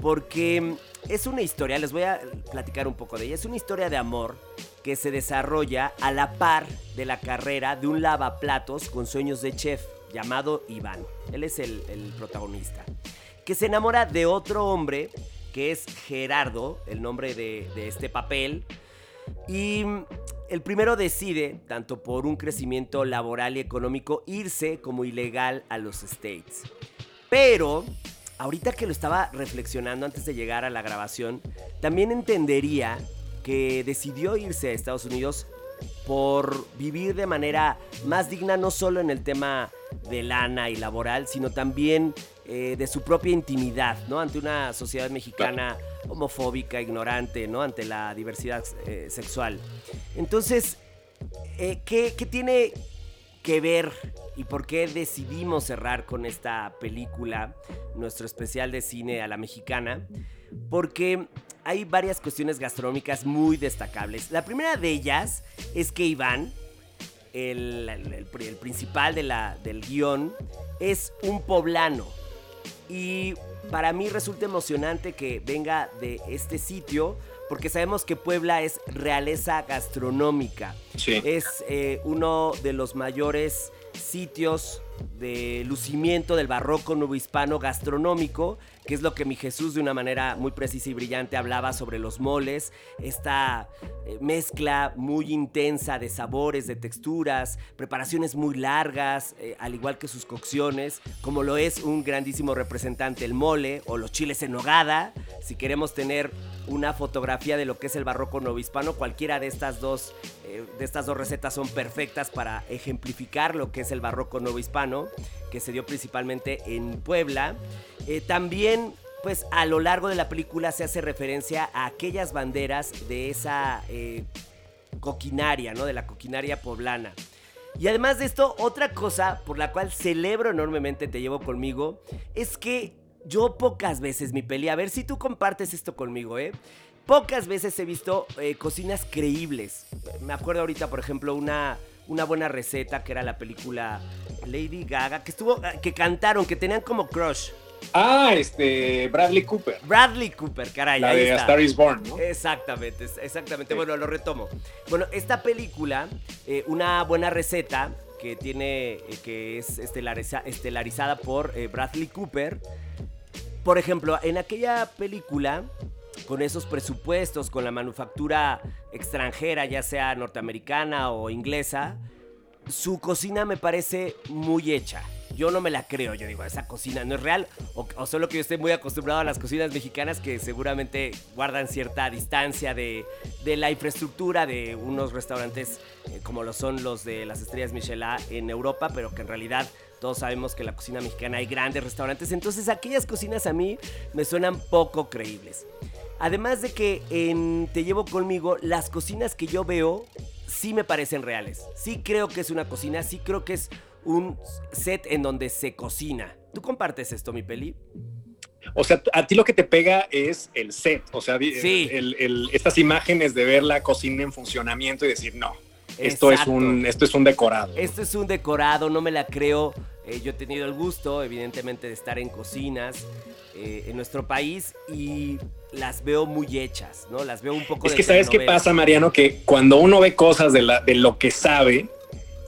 Porque es una historia, les voy a platicar un poco de ella. Es una historia de amor que se desarrolla a la par de la carrera de un lavaplatos con sueños de chef llamado Iván. Él es el, protagonista. Que se enamora de otro hombre que es Gerardo, el nombre de, de este papel. Y el primero decide, tanto por un crecimiento laboral y económico, irse como ilegal a los States. Pero, ahorita que lo estaba reflexionando antes de llegar a la grabación, también entendería que decidió irse a Estados Unidos por vivir de manera más digna, no solo en el tema de lana y laboral, sino también eh, de su propia intimidad, ¿no? Ante una sociedad mexicana homofóbica, ignorante, ¿no? Ante la diversidad eh, sexual. Entonces, eh, ¿qué, ¿qué tiene que ver y por qué decidimos cerrar con esta película, nuestro especial de cine a la mexicana? Porque hay varias cuestiones gastronómicas muy destacables. La primera de ellas es que Iván, el, principal de la, del guion, es un poblano. Y para mí resulta emocionante que venga de este sitio, porque sabemos que Puebla es realeza gastronómica. Es eh, uno de los mayores sitios de lucimiento del barroco nuevo hispano gastronómico que es lo que mi Jesús de una manera muy precisa y brillante hablaba sobre los moles, esta eh, mezcla muy intensa de sabores, de texturas, preparaciones muy largas, eh, al igual que sus cocciones, como lo es un grandísimo representante el mole o los chiles en nogada. Si queremos tener una fotografía de lo que es el barroco novohispano, cualquiera de estas dos de estas dos recetas son perfectas para ejemplificar lo que es el barroco novohispano, que se dio principalmente en Puebla. Eh, también, pues a lo largo de la película se hace referencia a aquellas banderas de esa eh, coquinaria, ¿no? De la coquinaria poblana. Y además de esto, otra cosa por la cual celebro enormemente Te Llevo Conmigo es que yo pocas veces, mi peli, a ver si tú compartes esto conmigo, ¿eh? Pocas veces he visto eh, cocinas creíbles. Me acuerdo ahorita, por ejemplo, una, una buena receta que era la película Lady Gaga, que estuvo, que cantaron, que tenían como crush. Ah, este, Bradley Cooper. Bradley Cooper, caray. La de Star is Born, ¿no? Exactamente, exactamente. Bueno, lo retomo. Bueno, esta película, eh, una buena receta que tiene, eh, que es estelarizada por eh, Bradley Cooper. Por ejemplo, en aquella película, con esos presupuestos, con la manufactura extranjera, ya sea norteamericana o inglesa, su cocina me parece muy hecha yo no me la creo. Yo digo, esa cocina no es real. O, solo que yo estoy muy acostumbrado a las cocinas mexicanas que seguramente guardan cierta distancia de, la infraestructura de unos restaurantes eh, como lo son los de las estrellas Michelin en Europa, pero que en realidad todos sabemos que en la cocina mexicana hay grandes restaurantes. Entonces aquellas cocinas a mí me suenan poco creíbles. Además de que en Te llevo conmigo, las cocinas que yo veo sí me parecen reales. Sí creo que es una cocina, sí creo que es un set en donde se cocina. ¿Tú compartes esto, mi peli? O sea, a ti lo que te pega es el set, o sea, estas imágenes de ver la cocina en funcionamiento y decir, no, esto es, un, esto es un decorado. Esto es un decorado, no me la creo. Eh, yo he tenido el gusto, evidentemente, de estar en cocinas eh, en nuestro país y las veo muy hechas, ¿no? Las veo un poco... Es que sabes qué pasa, Mariano, que cuando uno ve cosas de, la, de lo que sabe,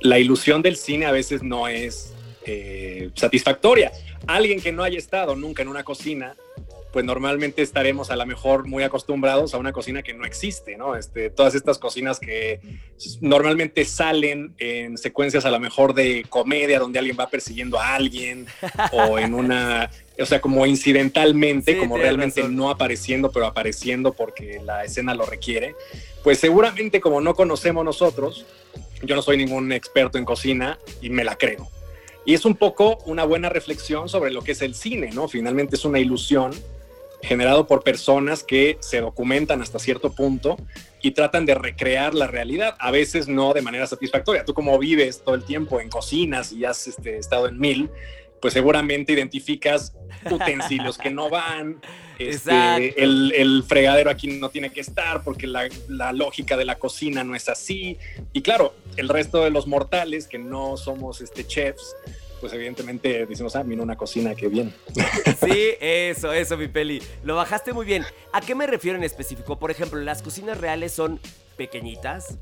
la ilusión del cine a veces no es eh, satisfactoria. Alguien que no haya estado nunca en una cocina pues normalmente estaremos a lo mejor muy acostumbrados a una cocina que no existe, ¿no? Este, todas estas cocinas que normalmente salen en secuencias a lo mejor de comedia donde alguien va persiguiendo a alguien o en una, o sea, como incidentalmente, como realmente no apareciendo, pero apareciendo porque la escena lo requiere, pues seguramente como no conocemos nosotros, yo no soy ningún experto en cocina y me la creo. Y es un poco una buena reflexión sobre lo que es el cine, ¿no? Finalmente es una ilusión generado por personas que se documentan hasta cierto punto y tratan de recrear la realidad, a veces no de manera satisfactoria. Tú como vives todo el tiempo en cocinas y has este, estado en mil, pues seguramente identificas utensilios que no van, este, el, el, fregadero aquí no tiene que estar porque la, la, lógica de la cocina no es así. Y claro, el resto de los mortales que no somos este, chefs, pues evidentemente decimos, ah, mira una cocina, qué bien. Sí, eso, eso, mi peli. Lo bajaste muy bien. ¿A qué me refiero en específico? Por ejemplo, las cocinas reales son pequeñitas,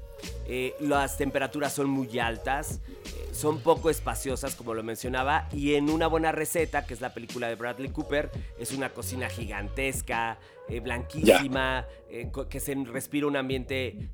eh, las temperaturas son muy altas, eh, son poco espaciosas, como lo mencionaba, y en una buena receta, que es la película de Bradley Cooper, es una cocina gigantesca, eh, blanquísima, que se respira un ambiente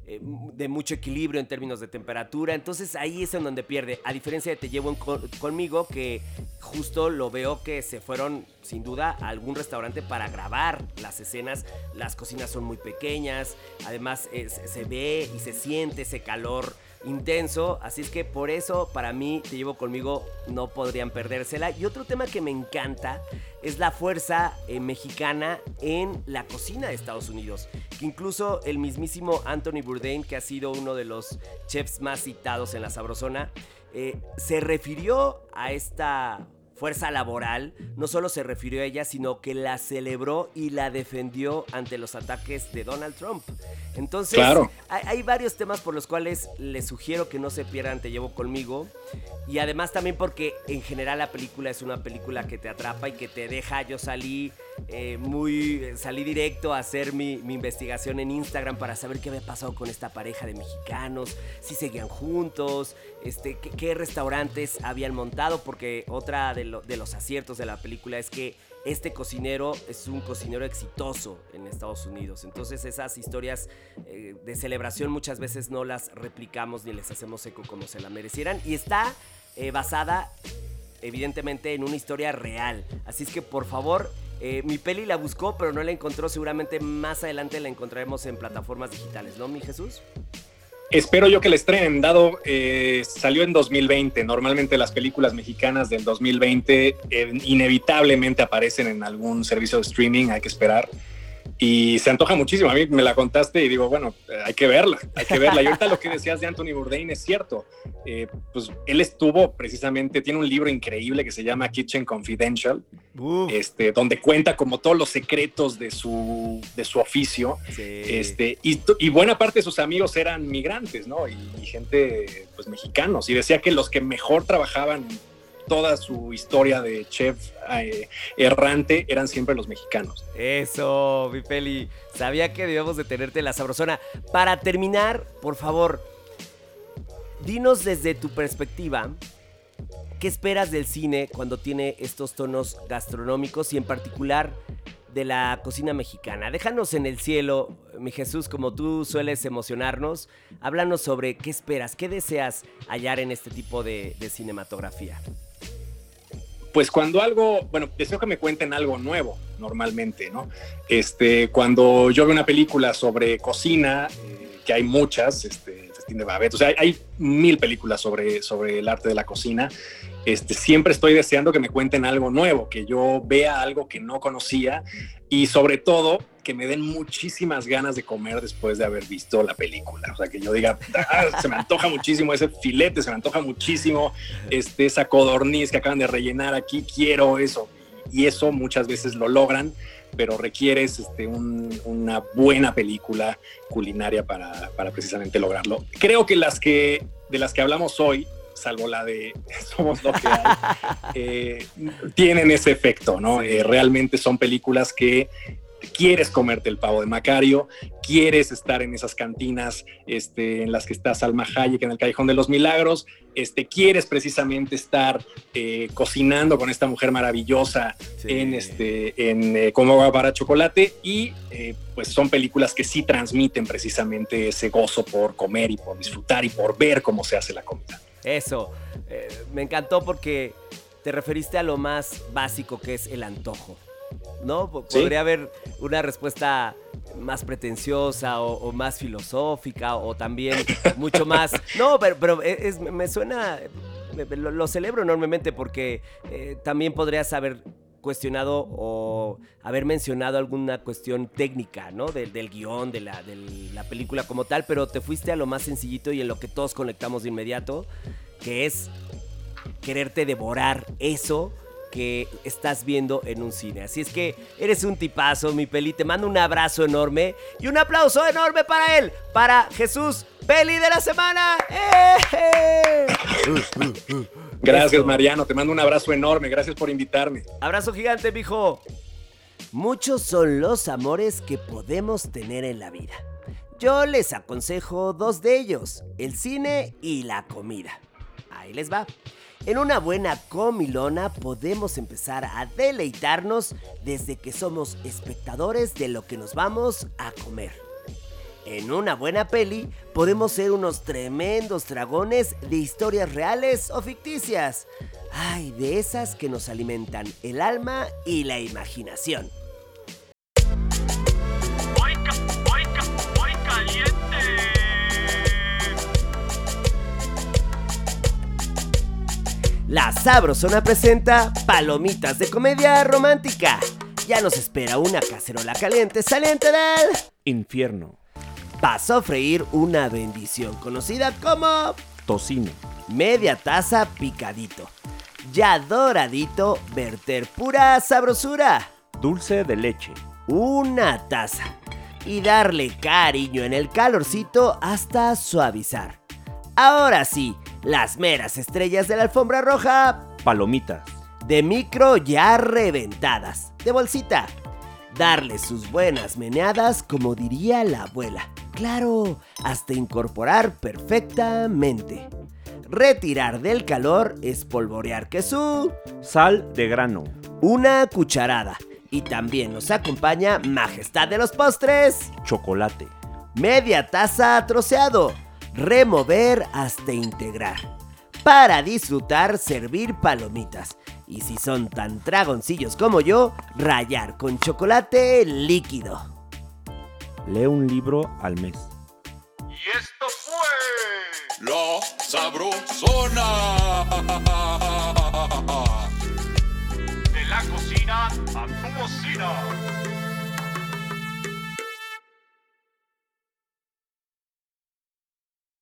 de mucho equilibrio en términos de temperatura. Entonces ahí es en donde pierde. A diferencia de Te llevo conmigo, que justo lo veo que se fueron sin duda algún restaurante para grabar las escenas. Las cocinas son muy pequeñas, además se ve y se siente ese calor intenso, así es que por eso para mí Te llevo conmigo no podrían perdérsela. Y otro tema que me encanta es la fuerza eh, mexicana en la cocina de Estados Unidos, que incluso el mismísimo Anthony Bourdain, que ha sido uno de los chefs más citados en la Sabrosona, eh, se refirió a esta fuerza laboral, no solo se refirió a ella, sino que la celebró y la defendió ante los ataques de Donald Trump. Entonces, hay, varios temas por los cuales les sugiero que no se pierdan Te llevo conmigo. Y además también porque en general la película es una película que te atrapa y que te deja. Yo salí eh, muy. salí directo a hacer mi, investigación en Instagram para saber qué había pasado con esta pareja de mexicanos, si seguían juntos, este, qué, restaurantes habían montado, porque otra de, los aciertos de la película es que este cocinero es un cocinero exitoso en Estados Unidos. Entonces esas historias eh, de celebración muchas veces no las replicamos ni les hacemos eco como se la merecieran. Y está eh, basada evidentemente en una historia real. Así es que por favor, eh, mi peli la buscó pero no la encontró. Seguramente más adelante la encontraremos en plataformas digitales, ¿no, mi Jesús? Espero yo que el estrenen, dado eh, salió en 2020. Normalmente las películas mexicanas del 2020 eh, inevitablemente aparecen en algún servicio de streaming, hay que esperar y se antoja muchísimo. A mí me la contaste y digo, bueno, hay que verla, hay que verla. Y ahorita lo que decías de Anthony Bourdain es cierto. Eh, pues él estuvo precisamente, tiene un libro increíble que se llama Kitchen Confidential, este, donde cuenta como todos los secretos de su, de su oficio. Este, y, y, buena parte de sus amigos eran migrantes, ¿no? Y, y gente, pues mexicanos. Y decía que los que mejor trabajaban toda su historia de chef eh, errante eran siempre los mexicanos. Eso, mi peli. Sabía que debíamos de tenerte la sabrosona. Para terminar, por favor, dinos desde tu perspectiva, ¿qué esperas del cine cuando tiene estos tonos gastronómicos y en particular de la cocina mexicana? Déjanos en el cielo, mi Jesús, como tú sueles emocionarnos. Háblanos sobre qué esperas, qué deseas hallar en este tipo de cinematografía. Pues cuando algo, bueno, deseo que me cuenten algo nuevo normalmente, ¿no? Este, cuando yo veo una película sobre cocina, eh, que hay muchas, este, Festín de Babette, o sea, hay, mil películas sobre, sobre el arte de la cocina, este, siempre estoy deseando que me cuenten algo nuevo, que yo vea algo que no conocía y sobre todo que me den muchísimas ganas de comer después de haber visto la película. O sea, que yo diga, ah, se me antoja muchísimo ese filete, se me antoja muchísimo este, esa codorniz que acaban de rellenar aquí, quiero eso. Y eso muchas veces lo logran pero requieres este, una buena película culinaria para, para, precisamente lograrlo. Creo que las que de las que hablamos hoy, salvo la de Somos lo que hay, eh, tienen ese efecto, ¿no? Eh, realmente son películas que quieres comerte el pavo de Macario, quieres estar en esas cantinas este, en las que está Salma Hayek en el Callejón de los Milagros, este, quieres precisamente estar eh, cocinando con esta mujer maravillosa en, este, en eh, Como va para chocolate y eh, pues son películas que sí transmiten precisamente ese gozo por comer y por disfrutar y por ver cómo se hace la comida. Eso, me encantó porque te referiste a lo más básico que es el antojo. ¿No? Podría haber una respuesta más pretenciosa o, más filosófica o también mucho más... No, pero, me suena... Lo, celebro enormemente porque eh, también podrías haber cuestionado o haber mencionado alguna cuestión técnica, ¿no? Del, guion, de la, de la película como tal, pero te fuiste a lo más sencillito y en lo que todos conectamos de inmediato, que es quererte devorar eso que estás viendo en un cine. Así es que eres un tipazo, mi peli. Te mando un abrazo enorme y un aplauso enorme para él, para Jesús, peli de la semana. ¡Eh! Gracias, Mariano. Te mando un abrazo enorme. Gracias por invitarme. Abrazo gigante, mijo. Muchos son los amores que podemos tener en la vida. Yo les aconsejo dos de ellos, el cine y la comida. Ahí les va. En una buena comilona podemos empezar a deleitarnos desde que somos espectadores de lo que nos vamos a comer. En una buena peli podemos ser unos tremendos dragones de historias reales o ficticias. Ay, de esas que nos alimentan el alma y la imaginación. La Sabrosona presenta Palomitas de comedia romántica. Ya nos espera una cacerola caliente saliente del infierno. Paso a freír una bendición conocida como tocino. Media taza picadito. Ya doradito, verter pura sabrosura. Dulce de leche. Una taza. Y darle cariño en el calorcito hasta suavizar. Ahora sí, las meras estrellas de la alfombra roja. Palomitas. De micro ya reventadas. De bolsita. Darle sus buenas meneadas como diría la abuela. Claro, hasta incorporar perfectamente. Retirar del calor, espolvorear que su... Sal de grano. Una cucharada. Y también nos acompaña Majestad de los Postres. Chocolate. Media taza troceado remover hasta integrar. Para disfrutar, servir palomitas. Y si son tan dragoncillos como yo, rayar con chocolate líquido. Lee un libro al mes. Y esto fue La Sabrosona. De la cocina a tu cocina.